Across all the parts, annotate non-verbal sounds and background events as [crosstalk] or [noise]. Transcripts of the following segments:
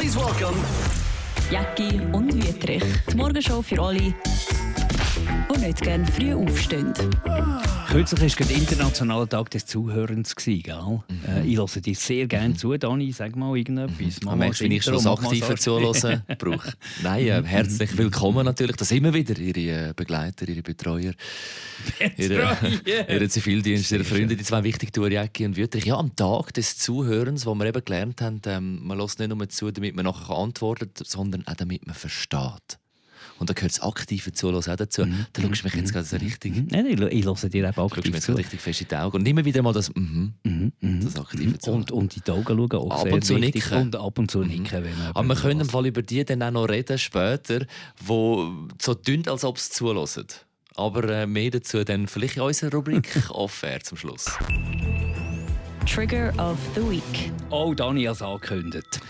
Please welcome Jacki und Wietrich. Die Morgenshow für alle, die nicht gerne früh aufstehen. Kürzlich war der internationale Tag des Zuhörens, gell? Äh, ich höre dir sehr gerne zu, Dani. Sag mal irgendetwas. Mal merkt, wenn ich schon das aktive. Zuhören [laughs] brauche. Nein, äh, herzlich willkommen natürlich. Das immer wieder Ihre äh, Begleiter, Ihre Betreuer, Ihre, Ihre Zivildienste, Ihre Freunde, die zwei wichtigen Tour, Jäcki und Wüterich. Ja, am Tag des Zuhörens, wo wir eben gelernt haben, ähm, man lässt nicht nur zu, damit man nachher antwortet, sondern auch damit man versteht. Und da gehört das aktive Zuhören auch dazu. Da schaust du mich jetzt gerade so richtig, Mhm. Nein, nein, ich höre dir eben du aktiv zu. richtig fest in die Augen. Und immer wieder mal das mhm, Mhm, mhm. das aktive Zuhören. Und, und in die Augen schauen auch Ab und zu nicken. Mhm. Und ab und zu nicken, wenn man Aber wir können im. Fall über die dann auch noch reden später, wo so tun, als ob sie zulassen. Aber äh, mehr dazu dann vielleicht in unserer Rubrik [laughs] Offer zum Schluss. Trigger of the Week. Oh, Dani hat es angekündigt.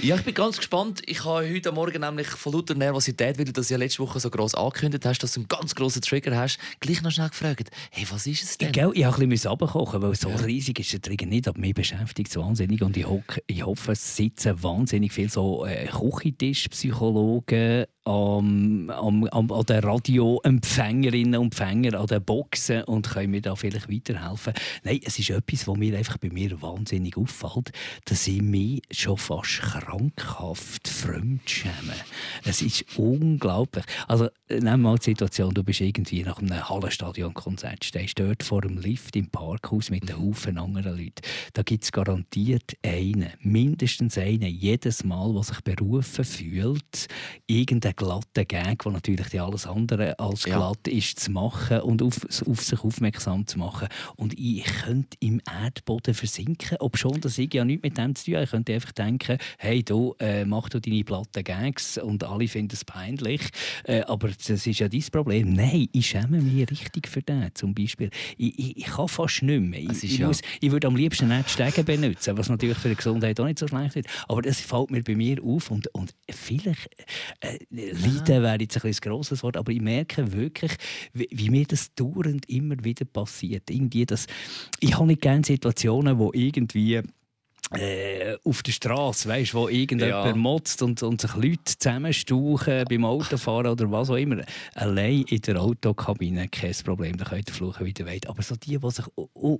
Ja, ich bin ganz gespannt. Ich habe heute Morgen nämlich von lauter Nervosität, weil du das ja letzte Woche so gross angekündigt hast, dass du einen ganz grossen Trigger hast, gleich noch schnell gefragt, hey, was ist es denn? Ich, gell, ich habe ein bisschen runterkochen, weil so riesig ist der Trigger nicht, aber mich beschäftigt es wahnsinnig und ich, hock, ich hoffe, es sitzen wahnsinnig viele so äh, Küchentischpsychologen am, am, am, an den Radioempfängerinnen und Empfänger, an den Boxen und können mir da vielleicht weiterhelfen. Nein, es ist etwas, was mir einfach bei mir wahnsinnig auffällt, dass ich mich schon fast krankhaft fremdschäme. Es ist unglaublich. Also, nehmen wir mal die Situation, du bist irgendwie nach einem Hallenstadionkonzert, stehst dort vor dem Lift im Parkhaus mit einem Haufen anderen Leuten. Da gibt es garantiert einen, mindestens einen, jedes Mal, der sich berufen fühlt, irgendeinen glatten Gag, der natürlich die alles andere als Ja. glatt ist, zu machen und auf, auf sich aufmerksam zu machen. Und ich könnte im Erdboden versinken, ob schon, dass ich ja nichts mit dem zu tun habe. Ich könnte einfach denken, hey, du, äh, mach du deine platten Gags und alle finden es peinlich. Äh, aber das ist ja dein Problem. Nein, ich schäme mich richtig für das. Zum Beispiel, ich, ich, ich kann fast nicht mehr. Ich, ich, ja- muss, ich würde am liebsten nicht Stegen benutzen, was natürlich für die Gesundheit auch nicht so schlecht ist. Aber das fällt mir bei mir auf. Und, und vielleicht, äh, Leiden wäre jetzt ein ein grosses Wort, aber ich merke wirklich, wie, wie mir das dauernd immer wieder passiert. Irgendwie das, ich habe nicht gerne Situationen, wo irgendwie äh, auf der Straße, weißt, wo irgendjemand Ja. motzt und, und sich Leute zusammenstauchen beim Autofahren oder was auch immer. Allein in der Autokabine kein Problem, da könnt ihr fluchen, wie ihr wollt. Aber so die, die sich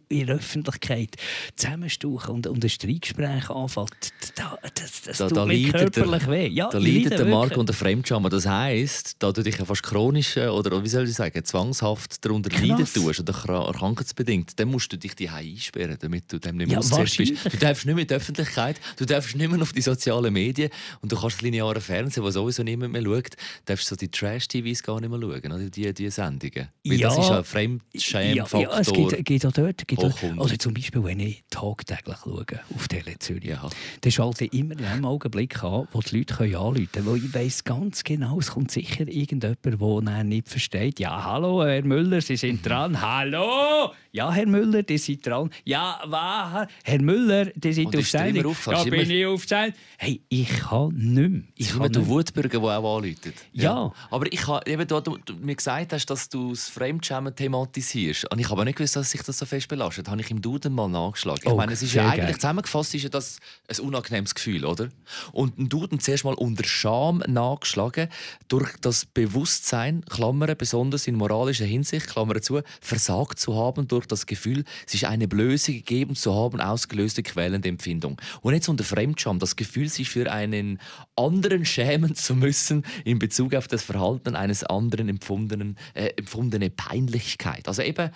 in der Öffentlichkeit zusammenstauchen und, und ein Streitgespräch anfängt, da, das, das Da, tut da mir körperlich der, weh. Ja, da leidet leide der Markt wirklich. unter Fremdscham. Das heisst, da du dich ja fast chronisch äh, oder wie soll ich sagen, zwangshaft darunter Krass. leiden tust oder kra- krankheitsbedingt, dann musst du dich die einsperren, damit du dem nicht mehr Ja, ausgesetzt bist. Du darfst nicht mehr die Öffentlichkeit, du darfst nicht mehr auf die sozialen Medien und du kannst das lineare Fernsehen, wo sowieso niemand mehr schaut, darfst so die Trash-TVs gar nicht mehr schauen, oder die, die Sendungen. Weil das Ja. ist ja ein Ja, Fremdschämfaktor. ja, es geht, geht auch dort. Geht auch, also zum Beispiel, wenn ich tagtäglich schaue auf Tele Zürich, Ja. dann schalte ich immer in einem Augenblick an, wo die Leute können anrufen können. Weil ich weiss ganz genau, es kommt sicher irgendjemand, der nicht versteht. Ja, hallo, Herr Müller, Sie sind dran. Hallo! Ja, Herr Müller, Sie sind dran. Ja, was? Herr Müller, Sie sind auf Sendung. immer auf- Ja, bin immer- ich auf Sendung. Hey, ich kann nicht mehr. Ich nicht mehr. Wutbürger, der auch anläutet. Ja. Aber ich habe, eben, da du, du mir gesagt hast, dass du das Fremdschämen thematisierst. Und ich habe aber nicht gewusst, dass sich das so fest belastet. Da habe ich im Duden mal nachgeschlagen. Ich Oh, meine, es ist ja eigentlich geil. zusammengefasst ist ja das ein unangenehmes Gefühl, oder? Und im Duden zuerst mal unter Scham nachgeschlagen, durch das Bewusstsein, Klammern, besonders in moralischer Hinsicht, Klammern zu, versagt zu haben durch das Gefühl, sich eine Blöße gegeben zu haben, ausgelöste quälende Empfindung. Und jetzt unter Fremdscham, das Gefühl, sich für einen anderen schämen zu müssen in Bezug auf das Verhalten eines anderen empfundenen, äh, empfundene Peinlichkeit. Also eben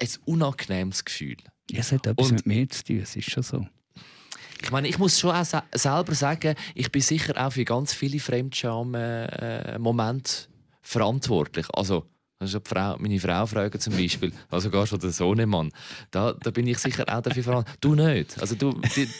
ein unangenehmes Gefühl. Ja, Es hat etwas Und- mit mir zu tun, es ist schon so. Ich meine, ich muss schon auch se selber sagen, ich bin sicher auch für ganz viele Fremdscham-Momente verantwortlich. Also, die Frau, meine Frau fragen zum Beispiel, also gar schon der Sohnemann, da, da bin ich sicher auch dafür verantwortlich. Du nicht. Also du, die, [laughs]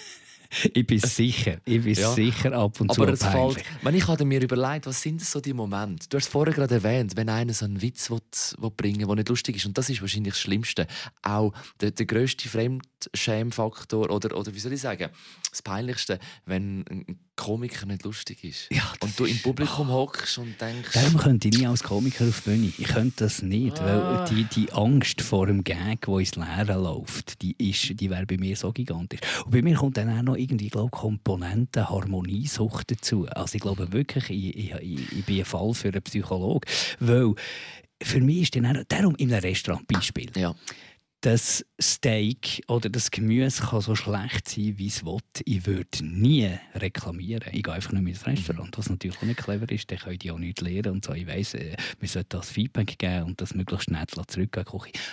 Ich bin sicher, ich bin Ja. sicher ab und aber zu es fällt, wenn ich habe mir überlegt, was sind so die Momente? Du hast vorher gerade erwähnt, wenn einer so einen Witz will, will bringen der nicht lustig ist. Und das ist wahrscheinlich das Schlimmste. Auch der, der grösste Fremdschämfaktor oder, oder wie soll ich sagen, das Peinlichste, wenn ein Komiker nicht lustig ist. Ja, und du im Publikum hockst und denkst, Darum könnte ich nie als Komiker auf die Bühne. Ich könnte das nicht, Ah. weil die, die Angst vor dem Gag, der ins Leere läuft, die, ist, die wäre bei mir so gigantisch. Und bei mir kommt dann auch noch irgendwie, glaube Komponenten Harmoniesucht dazu. Also ich glaube wirklich, ich, ich, ich, ich bin ein Fall für einen Psychologen, weil für mich ist dann auch, darum in einem Restaurant Beispiel. ja, das Steak oder das Gemüse kann so schlecht sein, wie es will. Ich würde nie reklamieren. Ich gehe einfach mehr ins Restaurant, was natürlich auch nicht clever ist. Dann können die auch nichts lernen und so. Ich weiss, äh, wir sollten das Feedback geben und das möglichst schnell zurückgehen.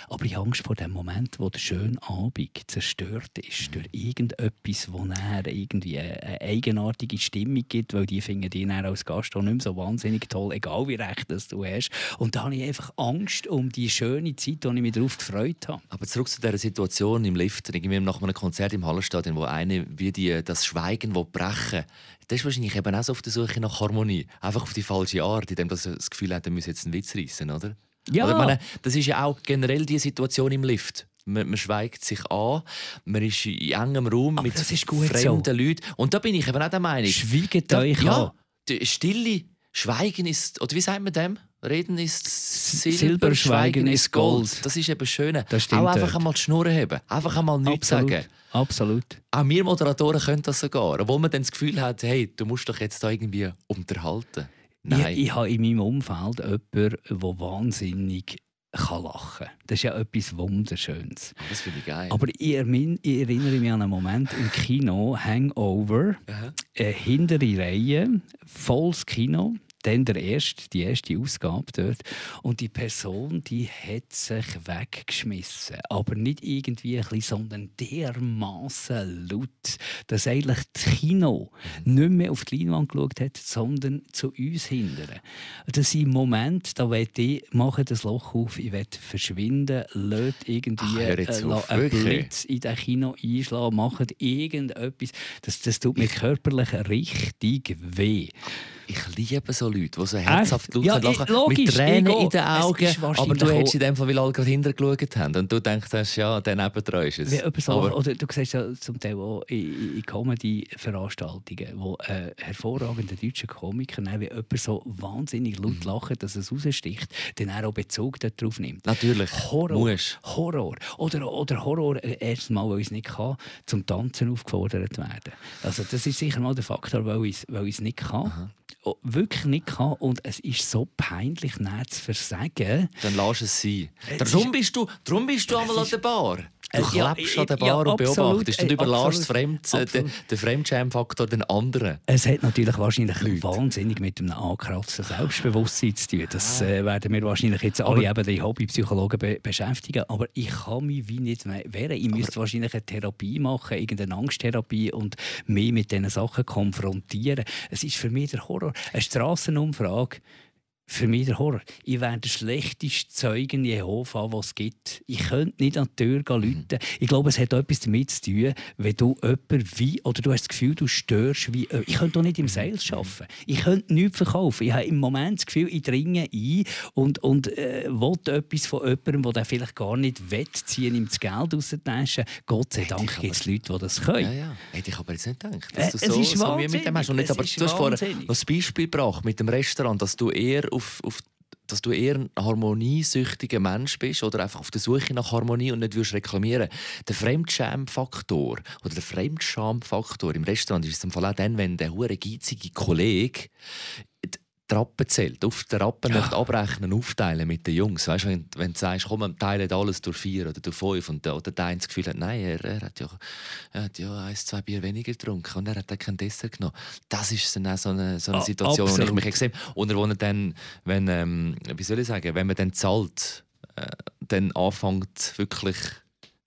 Aber ich habe Angst vor dem Moment, wo der schöne Abend zerstört ist durch irgendetwas, wo nachher irgendwie eine, eine eigenartige Stimmung gibt, weil die finden die dann als Gast auch nicht mehr so wahnsinnig toll, egal wie recht das du hast. Und da habe ich einfach Angst um die schöne Zeit, die ich mich darauf gefreut habe. Aber zurück zu dieser Situation im Lift, irgendwie nach einem Konzert im Hallenstadion, wo eine wie die, das Schweigen will brechen das ist wahrscheinlich eben auch so auf der Suche nach Harmonie. Einfach auf die falsche Art, indem das das Gefühl hat, er müsse jetzt einen Witz reissen, oder? Ja. Oder meine, das ist ja auch generell die Situation im Lift. Man, man schweigt sich an, man ist in engem Raum Aber mit das ist gut fremden Leuten. Und da bin ich eben auch der Meinung. Schweigt Da- euch ja, an. Stille, Schweigen ist, oder wie sagt man dem? Reden ist Silber, Silber, Schweigen ist Gold. Gold. Das ist eben schön. Auch einfach dort. einmal die Schnur haben. Einfach einmal nichts Absolut. sagen. Absolut. Auch wir Moderatoren können das sogar. Obwohl man dann das Gefühl hat, hey, du musst doch jetzt da irgendwie unterhalten. Nein. Ich, ich habe in meinem Umfeld jemanden, der wahnsinnig kann lachen kann. Das ist ja etwas Wunderschönes. das finde ich geil. Aber ich, erinnere mich an einen Moment im Kino, Hangover, Aha. hintere Reihe, volles Kino. Dann der erste, die erste Ausgabe dort. Und die Person, die hat sich weggeschmissen. Aber nicht irgendwie ein bisschen, sondern dermaßen laut, dass eigentlich das Kino nicht mehr auf die Leinwand geschaut hat, sondern zu uns hindern. Das sind Momente, da will ich, mache das Loch auf, ich will verschwinden, lädt irgendwie Ach, äh, einen? Blitz in das Kino einschlagen, macht irgendetwas. Das, das tut mir körperlich richtig weh. Ich liebe so Leute, die so herzhaft laut Ja, lachen, ich- logisch, mit Tränen ich in den Augen. Aber du hättest in dem Fall, weil alle gerade hintergeschaut haben. Und du denkst, ja, der nebendran ist es. So, Aber oder du siehst ja zum Teil auch in, in Comedy-Veranstaltungen, wo ein hervorragender deutscher Komiker, dann, wie jemand so wahnsinnig Mhm. laut lacht, dass es raussticht, dann auch Bezug darauf nimmt. natürlich, Horror. musst. Horror. Oder, oder Horror, äh, erst mal, weil ich es nicht kann, zum Tanzen aufgefordert werden. Also das ist sicher mal der Faktor, weil ich es nicht kann. Oh, Wirklich nicht kann. Und es ist so peinlich, nicht zu versagen. Dann lass es sein. Es Darum bist du, darum bist du einmal an der Bar. Du Äh, ja, klebst an der ja, Bar und absolut, beobachtest und äh, überlässt absolut, Fremd, äh, den, absolut. den Fremdschämfaktor den anderen. Es hat natürlich wahrscheinlich Leute. wahnsinnig mit einem angekratzten Selbstbewusstsein zu tun. Das äh, werden wir wahrscheinlich jetzt alle eben die Hobbypsychologen be beschäftigen. Aber ich kann mich wie nicht mehr wehren. Ich müsste wahrscheinlich eine Therapie machen, irgendeine Angsttherapie und mich mit diesen Sachen konfrontieren. Es ist für mich der Horror. Eine Strassenumfrage. Für mich der Horror. Ich wäre der schlechteste Zeugen Jehova, was es gibt. Ich könnte nicht an die Tür gehen, läuten. Ich glaube, es hat etwas damit zu tun, wenn du jemanden wie, oder du hast das Gefühl, du störst wie. Ich könnte doch nicht im Sales arbeiten. Ich könnte nichts verkaufen. Ich habe im Moment das Gefühl, ich dringe ein und, und äh, will etwas von jemandem, der vielleicht gar nicht will, ziehen ihm das Geld aus der Tasche. Gott sei Dank gibt es Leute, die das können. Ja, ja. Hätte ich aber jetzt nicht gedacht, Äh, dass du es so, ist so mit dem hast. Und jetzt, aber du hast ist vorher das Beispiel gebracht mit dem Restaurant, dass du eher auf, auf dass du eher ein harmoniesüchtiger Mensch bist oder einfach auf der Suche nach Harmonie und nicht willst reklamieren. Der Fremdschämfaktor oder der Fremdschamfaktor im Restaurant ist es im Fall auch dann, wenn der hure geizige Kollege die Rappen zählt, auf der Rappen Ja. möchte abrechnen, aufteilen mit den Jungs. Weißt, wenn, wenn du sagst, komm, wir teilen alles durch vier oder durch fünf und der, oder der eine das Gefühl hat, nein, er, er, hat ja, er hat ja ein, zwei Bier weniger getrunken und er hat dann kein Dessert genommen. Das ist dann auch so eine, so eine Ah, Situation, wo ich absolut. mich extrem... Oder wo er dann, wenn, ähm, wie soll ich sagen, wenn man dann zahlt, äh, dann anfängt wirklich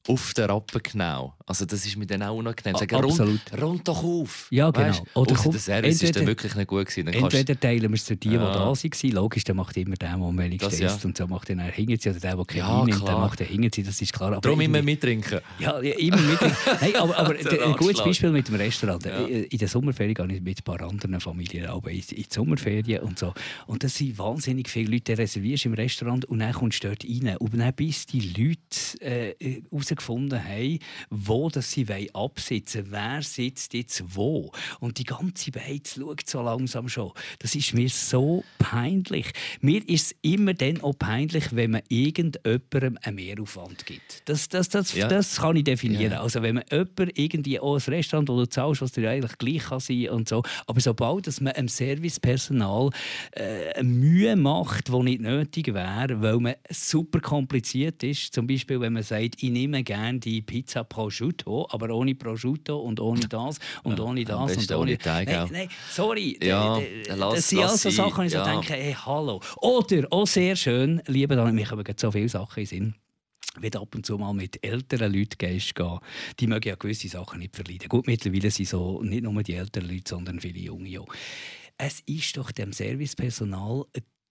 auf den Rappen genau. Also das ist mir dann auch unangenehm. Sagen, rund, absolut. rund doch auf. Ja, genau. Weißt? Oder Ausser komm, der Service ist dann entweder- wirklich nicht gut gewesen. Dann kannst- Entweder teilen wir es zu die, die Ja. da waren. Logisch, der macht immer der, der am wenigsten Das ja. isst. Und so macht dann hinten sie. Oder der, der keinen Ja, nimmt, der macht den hinten sie. Das ist klar. Aber Darum immer mittrinken. Ja, immer mit. [laughs] Nein, aber, aber ein gutes. Beispiel mit dem Restaurant. Ja. In der Sommerferien gehe ich mit ein paar anderen Familien aber in, in die Sommerferien und so. Und das sind wahnsinnig viele Leute, die reservierst im Restaurant und dann kommst du dort rein. Und dann bis die Leute äh, raus herausgefunden haben, wo das sie absitzen wollen. Wer sitzt jetzt wo? Und die ganze Welt schaut so langsam schon. Das ist mir so peinlich. Mir ist es immer dann auch peinlich, wenn man irgendjemandem einen Mehraufwand gibt. Das, das, das, ja. das kann ich definieren. Ja. Also wenn man jemandem irgendwie auch ein Restaurant, wo du zahlst, was dir eigentlich gleich kann sein und so. Aber sobald dass man einem Servicepersonal äh, Mühe macht, die nicht nötig wäre, weil man super kompliziert ist, zum Beispiel wenn man sagt, ich nehme gerne die Pizza Prosciutto, aber ohne Prosciutto und ohne das und ja, ohne das und ohne... Teig nein, nein, sorry, ja, lass, das sind also Sachen, die ich ja. so denke, hey, hallo. Oder, auch sehr schön, liebe Daniel, mich haben so viele Sachen in Sinn wenn du ab und zu mal mit älteren Leuten gehst, die mögen ja gewisse Sachen nicht verleiden. Gut, mittlerweile sind so nicht nur die älteren Leute, sondern viele Junge auch. Es ist doch dem Servicepersonal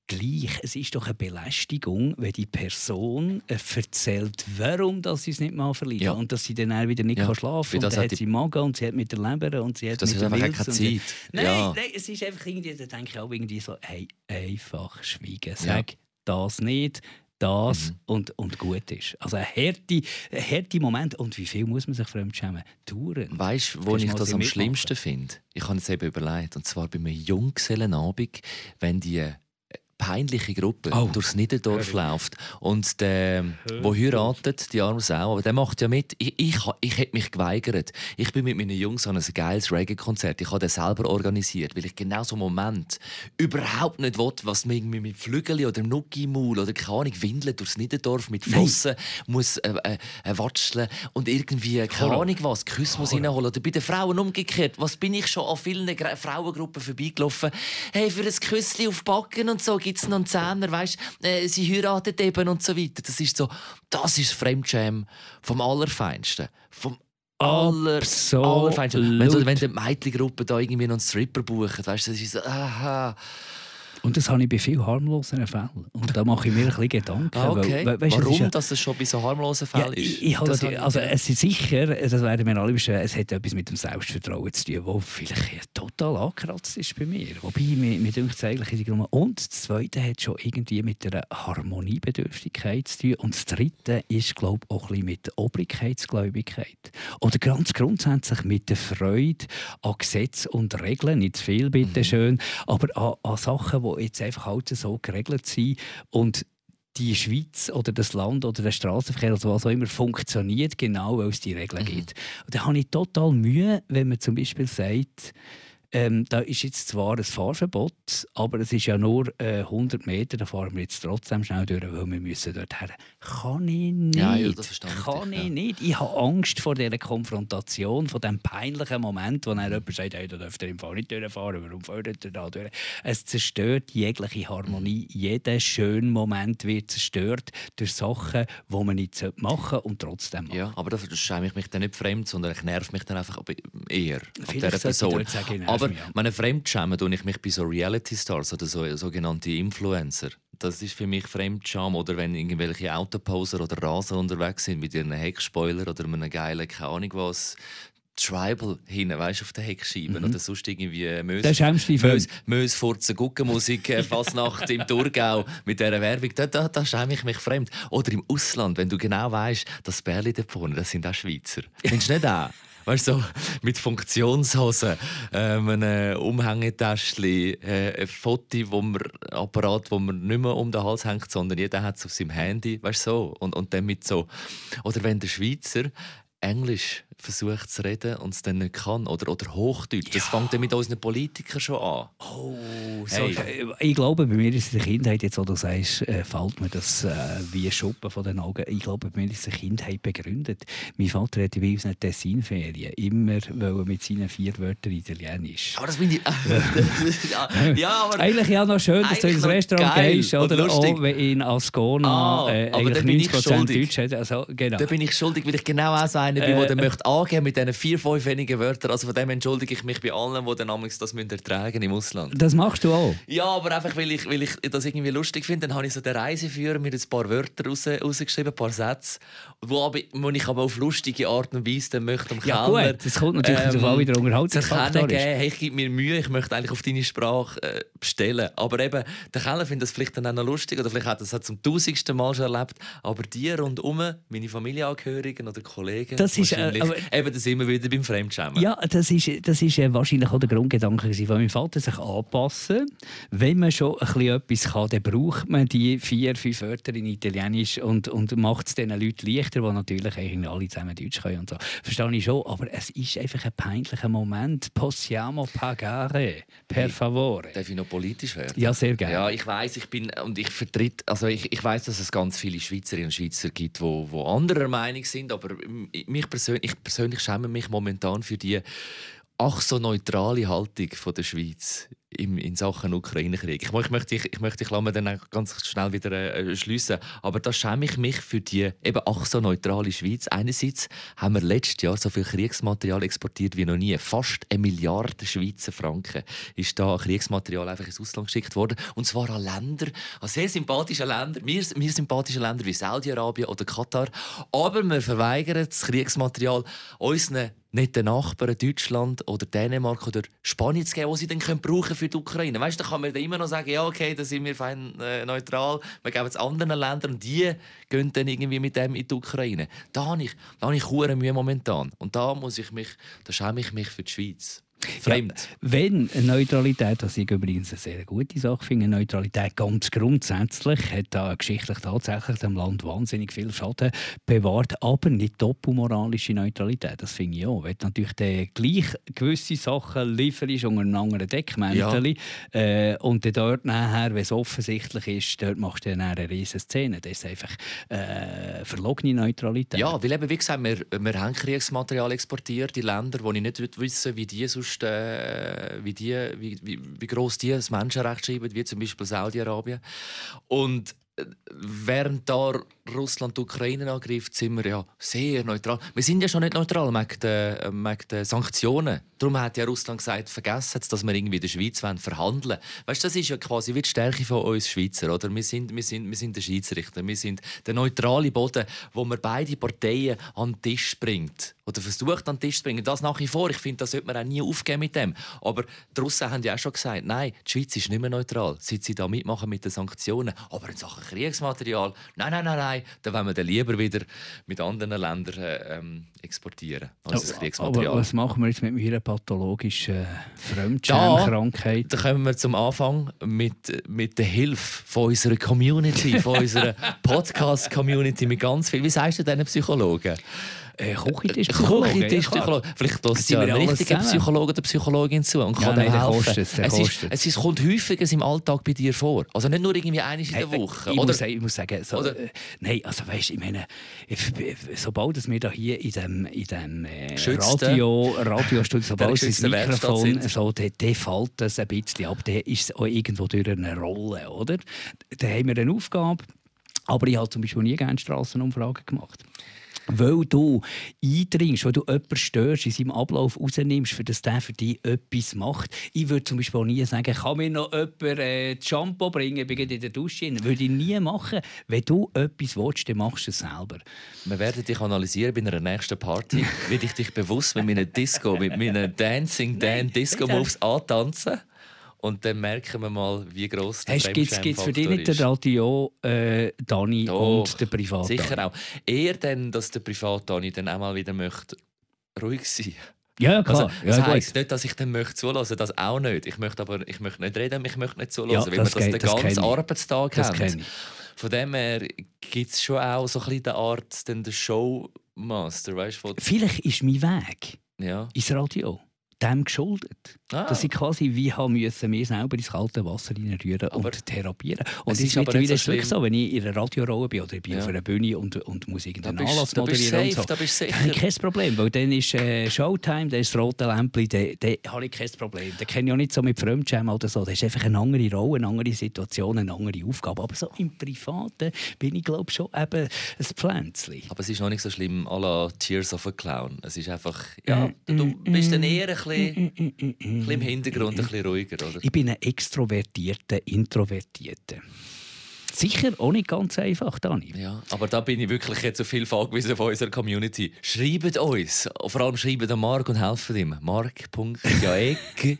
gleich. Es ist doch eine Belästigung, wenn die Person erzählt, warum dass sie es nicht mal verliert ja. und dass sie dann auch wieder nicht ja. kann schlafen kann. Und dann hat sie Magen und sie hat mit der Leber und sie hat das mit ist der einfach keine Zeit. Nein, ja. nein, es ist einfach irgendwie, da denke ich auch irgendwie so, hey, einfach schweigen. Sag das nicht, das mhm. und, und gut ist. Also ein härter harte Moment. Und wie viel muss man sich fremdschämen? Touren. Weißt du, wo ich das am schlimmsten finde? Ich habe es eben überlegt. Und zwar bei einem Junggesellenabend, wenn die peinliche Gruppe oh. durchs Niederdorf Hör läuft und der, wo heiratet, die arme Sau, aber der macht ja mit. Ich, ich, ich hätte mich geweigert. Ich bin mit meinen Jungs an ein geiles Reggae-Konzert. Ich habe das selber organisiert, weil ich genau so einen Moment überhaupt nicht will, was mir mit Flügel oder Nucki-Maul oder keine Ahnung, Windeln durchs Niederdorf mit Flossen muss äh, äh, äh, watscheln und irgendwie, keine Ahnung was, Küsse muss reinholen. Oder bei den Frauen umgekehrt. Was bin ich schon an vielen Frauengruppen vorbeigelaufen? Hey, für ein Küsschen auf Backen und so gibt noch einen Zehner, weißt, äh, sie heiratet eben und so weiter. Das ist so, das ist Fremdscham vom Allerfeinsten. Vom aller, allerfeinsten. Wenn, so, wenn die Mädchengruppe da irgendwie noch einen Stripper buchen, weißt du, das ist so, aha. Und das habe ich bei vielen harmloseren Fällen. Und da mache ich mir ein bisschen Gedanken. Ah, okay. weil, weißt, Warum, das ja, dass es schon bei so harmlosen Fällen ja, ist? Ich, ich die, also es ist sicher, das werden wir alle beschreiben, es hat etwas mit dem Selbstvertrauen zu tun, das vielleicht total angekratzt ist bei mir. Wobei, mir, mir denkt es eigentlich Und das Zweite hat schon irgendwie mit einer Harmoniebedürftigkeit zu tun. Und das Dritte ist, glaube ich, auch ein bisschen mit der Obrigkeitsgläubigkeit. Oder ganz grundsätzlich mit der Freude an Gesetz und Regeln. Nicht zu viel, mhm. aber an, an Sachen, die jetzt einfach halt so geregelt sind und die Schweiz oder das Land oder der Straßenverkehr oder was auch immer funktioniert genau, weil es die Regeln mhm. gibt. Und da habe ich total Mühe, wenn man zum Beispiel sagt, ähm, da ist jetzt zwar ein Fahrverbot, aber es ist ja nur äh, 100 Meter, da fahren wir jetzt trotzdem schnell durch, weil wir müssen dort her. Kann ich nicht. Ja, ja, das Kann ich, ja. nicht. Ich habe Angst vor dieser Konfrontation, vor diesem peinlichen Moment, wo dann jemand sagt, hey, da dürft ihr im Fall nicht durchfahren, warum fährt ihr da durch? Es zerstört jegliche Harmonie. Jeder schöne Moment wird zerstört durch Sachen, die man nicht machen und trotzdem machen. Ja, aber dafür schäme ich mich dann nicht fremd, sondern ich nerv mich dann einfach eher an dieser Person. Sagen, aber aber meine Fremdschämen tue ich mich bei so Reality Stars oder so sogenannte Influencer. Das ist für mich Fremdscham. Oder wenn irgendwelche Autoposer oder Rasen unterwegs sind mit ihren Heckspoiler oder einem geilen, keine Ahnung was, Tribal hinten, weißt auf der Heckscheibe mhm. oder sonst irgendwie Mös, Mös, Mös Furzen, Guckenmusik, äh, Fasnacht im Thurgau mit dieser Werbung, da, da, da schäme ich mich fremd. Oder im Ausland, wenn du genau weißt, das Bärli da vorne, das sind auch Schweizer. Findest du nicht auch? Weißt du, so mit Funktionshosen, ähm, einem Umhängetäschchen, äh, ein Foto, wo man, Apparat, wo man nicht mehr um den Hals hängt, sondern jeder hat es auf seinem Handy, weißt du, so. Und, und dann mit so, oder wenn der Schweizer Englisch versucht zu reden und es dann nicht kann. Oder, oder Hochdeutsch. Das fängt dann mit unseren Politikern schon an. Oh, so, hey. Ich glaube, bei mir ist in der Kindheit, jetzt wo du sagst, äh, fällt mir das äh, wie Schuppen von den Augen. Ich glaube, bei mir ist die Kindheit begründet. Mein Vater hatte bei unseren Tessinferien immer mit seinen vier Wörtern Italienisch. Aber das finde ich... [laughs] ja, ja, aber... Eigentlich ja noch schön, dass du ins Restaurant geil gehst. Oder auch wenn in Ascona ah, äh, eigentlich 90% Deutsch hat. Also, genau. Da bin ich schuldig, weil ich genau auch so einer bin, der möchte Angeben mit diesen vier, fünf wenigen Wörtern. Also von dem entschuldige ich mich bei allen, die dann damals das müssen ertragen im Ausland. Das machst du auch? Ja, aber einfach, weil ich, weil ich das irgendwie lustig finde, dann habe ich so den Reiseführer mit ein paar Wörtern raus, rausgeschrieben, ein paar Sätze, wo, aber, wo ich aber auf lustige Art und Weise dann möchte am Ja Kellner, gut, das kommt natürlich ähm, ähm, wieder Unterhaltungsfaktor. ist. hey, ich gebe mir Mühe, ich möchte eigentlich auf deine Sprache äh, bestellen. Aber eben, der Kellner findet das vielleicht dann auch noch lustig oder vielleicht hat er das zum tausendsten Mal schon erlebt. Aber die rundum, meine Familienangehörigen oder Kollegen, Das ist, äh, aber- eben, das sind wir wieder beim Fremdschämen. Ja, das ist, das ist äh, wahrscheinlich auch der Grundgedanke von meinem Vater, sich anpassen. Wenn man schon ein bisschen etwas kann, dann braucht man die vier, fünf Wörter in Italienisch und, und macht es den Leuten leichter, die natürlich eigentlich alle zusammen Deutsch können und so. Verstehe ich schon, aber es ist einfach ein peinlicher Moment. Possiamo pagare, per favore. Darf ich noch politisch werden? Ja, sehr gerne. Ja, ich weiß, ich bin und ich vertritt, also ich, ich weiß, dass es ganz viele Schweizerinnen und Schweizer gibt, wo, wo anderer Meinung sind, aber mich persönlich, ich persönlich schäme mich momentan für die ach so neutrale Haltung von der Schweiz im, in Sachen Ukraine-Krieg. Ich, ich möchte, ich, ich möchte die Klammer dann ganz schnell wieder äh, schließen, aber da schäme ich mich für die eben ach so neutrale Schweiz. Einerseits haben wir letztes Jahr so viel Kriegsmaterial exportiert wie noch nie. Fast eine Milliarde Schweizer Franken ist da Kriegsmaterial einfach ins Ausland geschickt worden und zwar an Länder, an sehr sympathische Länder, mir, mir sympathische Länder wie Saudi-Arabien oder Katar, aber wir verweigern das Kriegsmaterial unseren nicht den Nachbarn Deutschland oder Dänemark oder Spanien zu geben, die sie dann können brauchen für die Ukraine. Weißt, da kann man dann immer noch sagen, ja okay, da sind wir fein äh, neutral, wir geben es anderen Ländern und die gehen dann irgendwie mit dem in die Ukraine. Da habe ich, da habe ich Mühe momentan und da muss ich mich, da schäme ich mich für die Schweiz. Fremd. Ja, wenn Neutralität, was ich übrigens eine sehr gute Sache finde, Neutralität ganz grundsätzlich hat da geschichtlich tatsächlich dem Land wahnsinnig viel Schaden bewahrt, aber nicht doppelmoralische Neutralität. Das finde ich auch. Wenn natürlich dann gleich gewisse Sachen lieferst unter einem anderen Deckmäntel äh, und dann dort nachher, wenn es offensichtlich ist, dort machst du dann eine riesen Szene. Das ist einfach äh, verlogene Neutralität. Ja, weil eben, wie gesagt, wir, wir haben Kriegsmaterial exportiert in Länder, wo ich nicht wissen wie die sonst, äh, wie, die, wie, wie, wie gross die das Menschenrecht schreiben, wie zum Beispiel Saudi-Arabien. Und äh, während da Russland die Ukraine angreift, sind wir ja sehr neutral. Wir sind ja schon nicht neutral wegen der Sanktionen. Darum hat ja Russland gesagt, vergessen dass wir irgendwie in der Schweiz wollen verhandeln Weißt das ist ja quasi wie die Stärke von uns Schweizer. Oder? Wir, sind, wir, sind, wir sind der Schiedsrichter. Wir sind der neutrale Boden, wo man beide Parteien an den Tisch bringt. Oder versucht an den Tisch zu bringen. Das nach wie vor. Ich finde, das sollte man auch nie aufgeben mit dem. Aber die Russen haben ja auch schon gesagt, nein, die Schweiz ist nicht mehr neutral, seit sie da mitmachen mit den Sanktionen. Aber in Sachen Kriegsmaterial, nein, nein, nein, nein, da wollen wir dann lieber wieder mit anderen Ländern äh, ähm, exportieren als das Aber Kriegsmaterial. was machen wir jetzt mit meiner pathologischen Fremdschämkrankheit? Da kommen wir zum Anfang mit, mit der Hilfe von unserer Community, von unserer [laughs] Podcast-Community mit ganz viel. Wie sagst du diesen Psychologen? Äh, Küchentisch-Psychologe. Küchentisch-Psychologe. Vielleicht lässt Sind ja wir ein alles richtiger zusammen? Psychologe oder Psychologin zu und Ja, kann nein, dir der helfen. kostet es, der ist, es ist, kommt häufiger im Alltag bei dir vor. Also nicht nur irgendwie einmal in der Woche. Ich, oder? muss, ich muss sagen, so, Oder- äh, nein, also weißt, ich meine, sobald es wir da hier in dem, in dem äh, Geschützten- Radio, Radiostudio, [laughs] sobald es das Mikrofon so, dann, dann fällt das ein bisschen ab, dann ist auch irgendwo durch eine Rolle, oder? Dann haben wir eine Aufgabe, aber ich habe zum Beispiel nie gerne Strassenumfragen gemacht. Weil du eindringst, weil du jemanden störst, in seinem Ablauf rausnimmst, für dass der für dich etwas macht. Ich würde zum Beispiel auch nie sagen, kann mir noch jemand äh, das Shampoo bringen, bin in der Dusche. drin. Würde ich nie machen. Wenn du etwas willst, dann machst du es selber. Wir werden dich analysieren bei einer nächsten Party. Werde ich dich bewusst mit meiner Disco, mit meinen Dancing Dan Disco Moves antanzen. Und dann merken wir mal, wie gross der Gibt es für dich nicht den. Radio äh, Dani Doch, und den Privat Sicher auch. Eher dann, dass der Privat-Dani dann auch mal wieder möchte ruhig sein Ja, also, klar. Das ja, gut. heisst nicht, dass ich dann möchte zulassen, das auch nicht. Ich möchte aber ich möchte nicht reden, ich möchte nicht zulassen, Ja, weil wir das das geht- den das ganzen ich. Arbeitstag Das haben. Von dem her gibt es schon auch so ein bisschen die Art, der Showmaster, weißt du? Vielleicht ist mein Weg Ja. ins Radio. dem geschuldet. Ah. Dass ich quasi wie haben müssen, mir selber ins kalte Wasser reinrühren Aber und therapieren. Und es ist aber nicht so wirklich so, wenn ich in einer Radiorolle bin oder ich bin Ja. auf einer Bühne und, und muss irgendeinen Anlass da du moderieren und safe, so. da bist Da habe ich sicher. kein Problem, weil dann ist äh, Showtime, dann ist das rote Lämpchen, dann, dann habe ich kein Problem. Da kenne ich auch nicht so mit Fremdschämen oder so. Das ist einfach eine andere Rolle, eine andere Situation, eine andere Aufgabe. Aber so im Privaten bin ich, glaube ich, schon eben ein Pflänzchen. Aber es ist noch nicht so schlimm à la Tears of a Clown. Es ist einfach, ja, Mm, du bist dann eher ein bisschen, ein bisschen im Hintergrund, ein bisschen ruhiger, oder? Ich bin ein extrovertierter, introvertierter. Sicher auch nicht ganz einfach, Dani. Ja, aber da bin ich wirklich jetzt so viel angewiesen von unserer Community. Schreibt uns, vor allem schreibt an Marc und helft ihm. mark.jaegi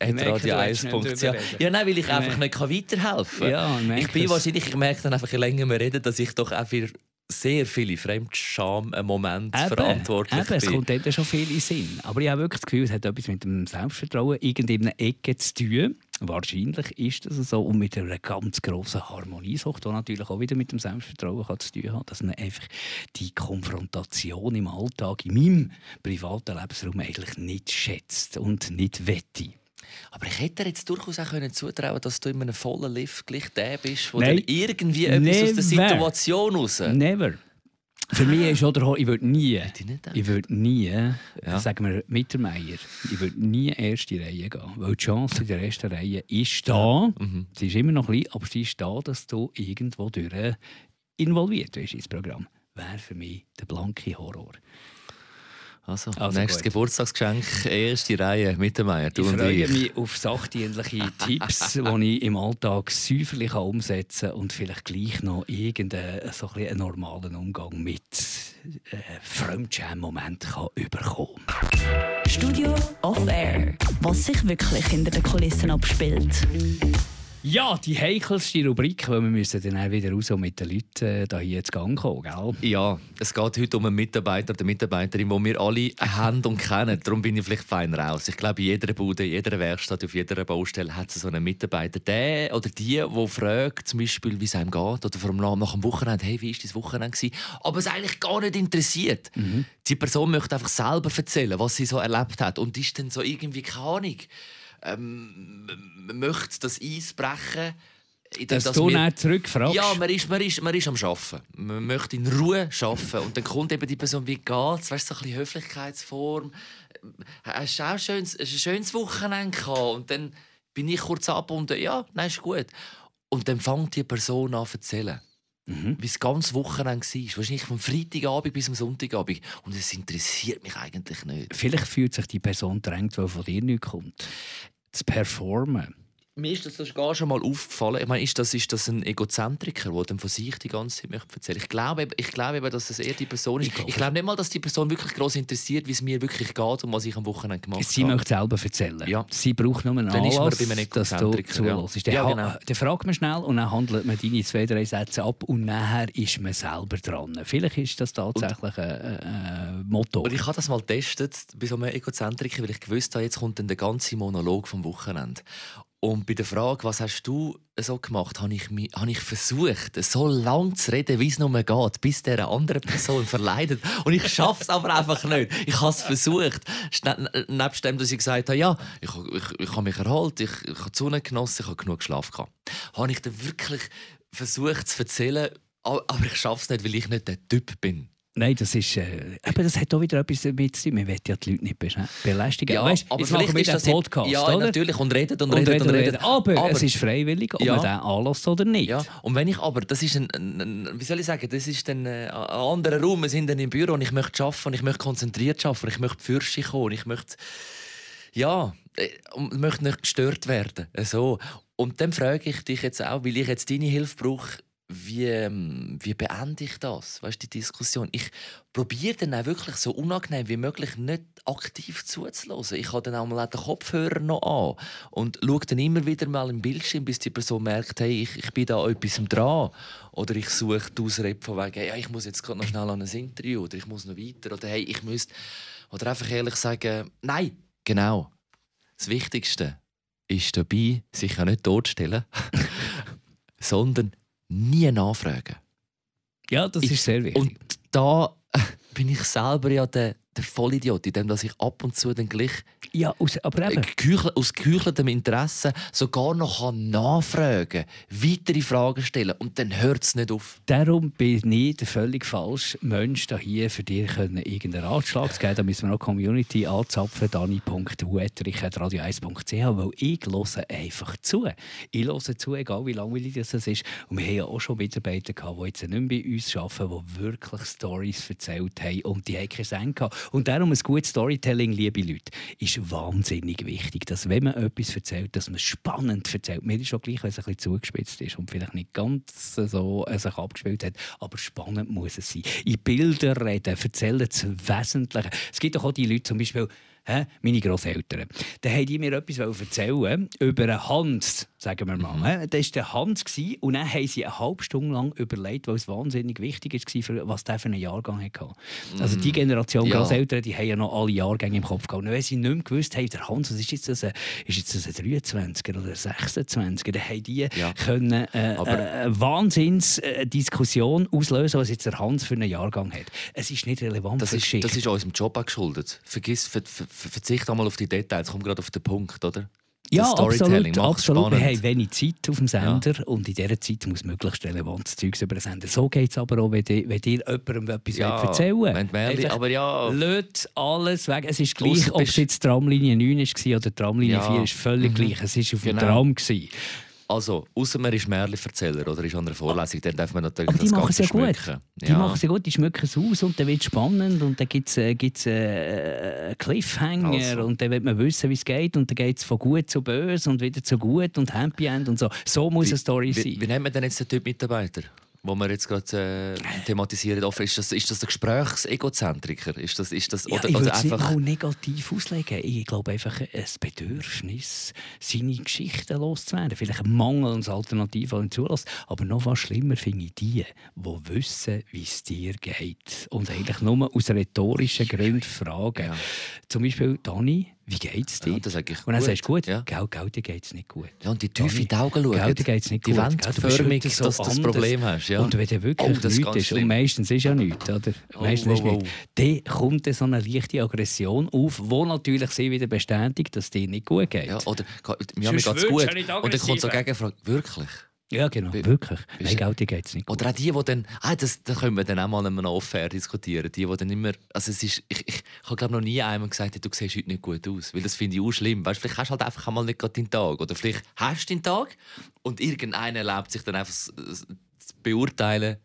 merke, du willst nicht radio1.ch drüber reden. Ja, nein, weil ich einfach nicht weiterhelfen kann. Ja, ich bin wahrscheinlich, ich merke dann einfach, je länger wir reden, dass ich doch auch für sehr viele Fremdscham-Momente verantwortlich eben, es bin. kommt eben schon viel in Sinn. Aber ich habe wirklich das Gefühl, es hat etwas mit dem Selbstvertrauen irgendeiner Ecke zu tun. Wahrscheinlich ist das so. Und mit einer ganz grossen Harmoniesucht, die natürlich auch wieder mit dem Selbstvertrauen kann zu tun hat. Dass man einfach die Konfrontation im Alltag, in meinem privaten Lebensraum eigentlich nicht schätzt und nicht wette. Aber ich hätte dir jetzt durchaus auch können zutrauen dass du in einem vollen Lift gleich der bist, wo Nein. dann irgendwie etwas aus der Never. Situation raus... Never. Für mich ist oder ich würde nie, ich würde nie, Ja. ja. sagen wir Mittermeier, ich würde nie erste Reihe gehen, weil die Chance in der ersten Reihe ist da. Mhm. Sie ist immer noch klein, aber sie ist da, dass du irgendwo durch involviert bist ins Programm. Wäre für mich der blanke Horror. Also, Also nächstes gut. Geburtstagsgeschenk, erste Reihe, Mittermeier, du ich und freue ich. mich auf sachdienliche [laughs] Tipps, die ich im Alltag säuferlich umsetzen kann und vielleicht gleich noch irgendeinen so ein normalen Umgang mit äh, Fremdschämen-Momenten kann überkommen Studio Off Air. Was sich wirklich hinter den Kulissen abspielt. Ja, die heikelste Rubrik, weil wir müssen dann auch wieder raus und mit den Leuten äh, da hier ins Gang kommen, gell? Ja, es geht heute um einen Mitarbeiter oder Mitarbeiterin, die wir alle haben und kennen. Darum bin ich vielleicht fein raus. Ich glaube, in jeder Bude, in jeder Werkstatt, auf jeder Baustelle hat es so einen Mitarbeiter. Der oder die, der fragt, zum Beispiel, wie es einem geht, oder vor allem nach dem Wochenende, hey, wie war dein Wochenende? Gewesen? Aber es eigentlich gar nicht interessiert. Die Person möchte einfach selber erzählen, was sie so erlebt hat. Und ist dann so irgendwie, keine Ahnung, ähm, man möchte das Eis brechen. indem Dass, du wir- nicht zurückfragst. ja, man ist, man, ist, man ist am Arbeiten. Man möchte in Ruhe arbeiten. Und dann kommt eben die Person, wie geht's? Weißt du, so ein bisschen Höflichkeitsform. Hast du auch ein schönes, ein schönes Wochenende gehabt? Und dann bin ich kurz abgebunden. Ja, nein, ist gut. Und dann fängt die Person an zu erzählen. Mhm. Wie das ganze Wochenende war. Wahrscheinlich vom Freitagabend bis zum Sonntagabend. Und es interessiert mich eigentlich nicht. Vielleicht fühlt sich die Person drängt, weil von dir nichts kommt. Zu performen. Mir ist das sogar schon mal aufgefallen. Ich meine, ist das, ist das ein Egozentriker, der dann von sich die ganze Zeit möchte erzählen Ich glaube, ich glaube eben, dass das eher die Person ist. Ich glaube- Ich glaube nicht mal, dass die Person wirklich groß interessiert, wie es mir wirklich geht und was ich am Wochenende gemacht Sie habe. möchte selber erzählen. Ja. Sie braucht nur einen Dann ist man Anlass, bei einem dass du Egozentriker, ja. zuhörst. Dann, Ja, ha- genau. dann fragt man schnell und dann handelt man deine zwei, drei Sätze ab und nachher ist man selber dran. Vielleicht ist das tatsächlich ein, ein, ein Motto. Und ich habe das mal getestet bei so einem Egozentriker, weil ich gewusst habe, jetzt kommt dann der ganze Monolog vom Wochenende. Und bei der Frage, was hast du so gemacht, habe ich, mi- habe ich versucht, so lang zu reden, wie es nur geht, bis der andere Person [laughs] verleidet. Und ich schaffe es aber einfach nicht. Ich habe es versucht. Schne- Nebst dem, dass ich gesagt habe, ja, ich, ich, ich habe mich erholt, ich, ich habe die Sonne genossen, ich habe genug Schlaf gehabt. Habe ich dann wirklich versucht zu erzählen, aber ich schaffe es nicht, weil ich nicht der Typ bin. Nein, das ist. Äh, aber das hat auch wieder etwas damit zu tun. Wir wollen ja die Leute nicht belästigen. Ja, weißt, aber jetzt vielleicht machen wir ist den das Podcast, ja, oder? natürlich und redet und, Und redet und redet. Aber, es ist freiwillig, ob Ja. man den anlässt oder nicht. ja, und wenn ich aber, das ist ein, ein, ein wie soll ich sagen, das ist dann äh, ein anderer Raum. Wir sind dann im Büro und ich möchte arbeiten, ich möchte konzentriert arbeiten, ich möchte für sich kommen, ich möchte, ja, äh, und möchte nicht gestört werden. äh, So. Und dann frage ich dich jetzt auch, weil ich jetzt deine Hilfe brauche, wie, ähm, wie beende ich das, weißt, die Diskussion? Ich probiere dann auch wirklich so unangenehm wie möglich nicht aktiv zuzulassen. Ich habe dann auch mal den Kopfhörer noch an und schaue dann immer wieder mal im Bildschirm, bis die Person merkt, hey, ich, ich bin da etwas dran. Oder ich suche die Ausrede von wegen, ja, ich muss jetzt gerade noch schnell an ein Interview oder ich muss noch weiter oder hey, ich müsste... Oder einfach ehrlich sagen, nein, genau. Das Wichtigste ist dabei, sich ja nicht totstellen, [laughs] sondern nie nachfragen. Ja, das Ich- ist sehr wichtig. Und da bin ich selber ja der, der Vollidiot, in dem dass ich ab und zu dann gleich Ja, aus, aber eben. geheuchel- aus geheucheltem Interesse sogar noch kann nachfragen weitere Fragen stellen und dann hört es nicht auf. Darum bin ich der völlig falsche Mensch, da hier für dich irgendeinen Ratschlag zu geben. Da müssen wir noch Community anzapfen, dani.huetrich.radio1.ch, weil ich höre einfach zu. Ich höre zu, egal wie langweilig das ist. Und wir haben ja auch schon Mitarbeiter gehabt, die jetzt nicht mehr bei uns arbeiten, die wirklich Stories erzählt haben und die haben keinen Sinn gehabt. Und darum ein gutes Storytelling, liebe Leute, ist wahnsinnig wichtig, dass wenn man etwas erzählt, dass man es spannend erzählt. Mir ist schon gleich, wenn es ein bisschen zugespitzt ist und vielleicht nicht ganz so äh, sich abgespielt hat, aber spannend muss es sein. In Bildern reden, erzählen das Wesentliche. Es gibt doch auch die Leute, zum Beispiel hä, meine Grosseltern, da haben die mir etwas erzählen über einen Hans, sagen wir mal. hä. Das war der Hans und dann haben sie eine halbe Stunde lang überlegt, weil es wahnsinnig wichtig war, für was der für einen Jahrgang hatte. Also die Generation Ja. Grosseltern, die haben ja noch alle Jahrgänge im Kopf gehabt. Und wenn sie nicht mehr gewusst haben, der Hans, was ist jetzt das, ein- ist jetzt das ein 23er oder ein 26er, dann haben die Ja. können, äh, Aber- äh, eine Wahnsinns-Diskussion auslösen, was jetzt der Hans für einen Jahrgang hat. Es ist nicht relevant Das für ist, Geschichte. das ist unserem Job auch geschuldet. Vergiss, ver, ver, ver- verzicht einmal auf die Details, komm gerade auf den Punkt, oder? Ja, Storytelling absolut. absolut. Wir haben wenig Zeit auf dem Sender und in dieser Zeit muss möglichst relevantes Zeugs über den Sender. So geht es aber auch, wenn ihr, wenn ihr jemandem etwas Ja, erzählen wenn die Einfach aber ja. Lasst alles weg. Es ist gleich, ob es jetzt Tramlinie 9 war oder Tramlinie Ja. 4, ist völlig Mhm. gleich. Es war auf dem Genau. Tram. Gewesen. Also, außer man ist Märchenverzähler oder ist an einer Vorlesung, dann darf man natürlich Aber das machen Ganze es ja gut. schmücken. Die machen es ja gut, die schmücken es aus und dann wird es spannend und dann gibt es äh, gibt's, äh, einen Cliffhanger Also. und dann will man wissen, wie es geht und dann geht es von gut zu böse und wieder zu gut und Happy End und so. So muss eine Story wie, sein. wie nennt man denn jetzt den Typ Mitarbeiter, wo wir jetzt gerade äh, thematisieren? Offen? Ist das, ist das der Gesprächsegozentriker? Ist das, ist das, Ja, oder, ich würde es nicht einfach... mal negativ auslegen. Ich glaube einfach ein Bedürfnis, seine Geschichten loszuwerden. Vielleicht ein Mangel an Alternativen zulässt. Aber noch fast schlimmer finde ich die, die wissen, wie es dir geht. Und eigentlich nur aus rhetorischen Gründen fragen. Ja. Zum Beispiel, Dani, wie geht es dir? Ja, das sage ich Und dann gut. sagst du, gut, Ja. gell, gell, dir geht es nicht gut. Ja, und die tief in die Augen schauen. Gell, dir geht's nicht die gut. wollen du förmig, heute so dass du das. Problem hast. Ja. Und wenn der wirklich Oh, ist nichts ist, und meistens ist ja nichts, oder? Oh, meistens ist wow, nichts. Dann kommt dann so eine leichte Aggression auf, wo natürlich sie wieder bestätigt, dass dir nicht gut geht. Ja, oder ja, mir geht's gut. du Und dann kommt so aggressiv Gegenfrage, wirklich? Ja, genau, Wie- wirklich. Nein, gell, dir geht es nicht gut. Oder auch die, die dann, ah, das, da können wir dann auch mal noch off-air diskutieren, die, die dann immer, also es ist, ich, ich, ich habe glaube noch nie einem gesagt, du siehst heute nicht gut aus, weil das finde ich auch schlimm, weißt, vielleicht hast du halt einfach einmal nicht gerade deinen Tag, oder vielleicht hast du deinen Tag und irgendeiner erlaubt sich dann einfach zu beurteilen,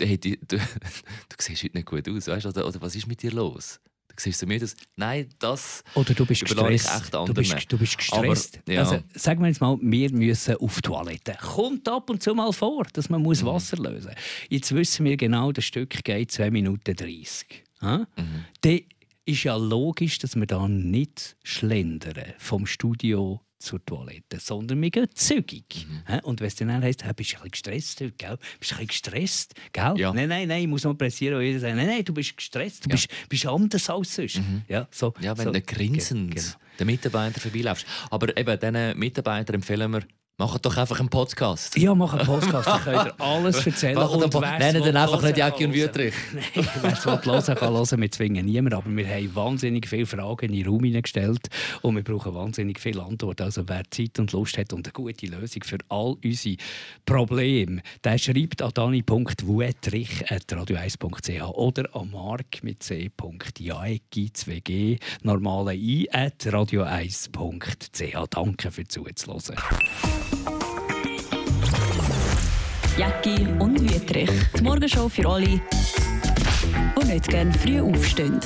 hey, du, du, [laughs] du siehst heute nicht gut aus, weißt, oder, oder was ist mit dir los? Du siehst so müde aus. Nein, das... Oder du bist gestresst. Du bist, du bist gestresst. Aber, ja. also, sagen wir jetzt mal, wir müssen auf die Toilette. Kommt ab und zu mal vor, dass man Mhm. muss Wasser lösen muss. Jetzt wissen wir genau, das Stück geht 2 Minuten 30. Ja? Mhm. Dann ist ja logisch, dass wir da nicht schlendern vom Studio zur Toilette, sondern wir gehen zügig. Mhm. Und wenn es dann heisst, hey, bist du ein bisschen gestresst heute, gell? Bist du ein bisschen gestresst, gell? Ja. Nein, nein, nein, ich muss mal pressieren und jeder sagt, nein, nein, du bist gestresst, du Ja. bist, bist anders als sonst. Ja, so, Ja, wenn so, du grinsend Genau. den Mitarbeiter vorbeiläufst. Aber eben, diesen Mitarbeitern empfehlen wir, macht doch einfach einen Podcast. Ja, mach einen Podcast, da könnt ihr alles erzählen. Po- wer's Nennen den einfach nicht Jacki und. Wüterich. Nein, wer es hören kann hören. Wir zwingen niemanden, aber wir haben wahnsinnig viele Fragen in den Raum hineingestellt und wir brauchen wahnsinnig viele Antworten. Also wer Zeit und Lust hat und eine gute Lösung für all unsere Probleme, der schreibt an dani.wuetrich.radio1.ch oder an mark mit c.jaegi 2g normale i at radio1.ch. Danke fürs Zuhören. Jacki und Wüterich. Die Morgenshow für alle, die nicht gerne früh aufstehen.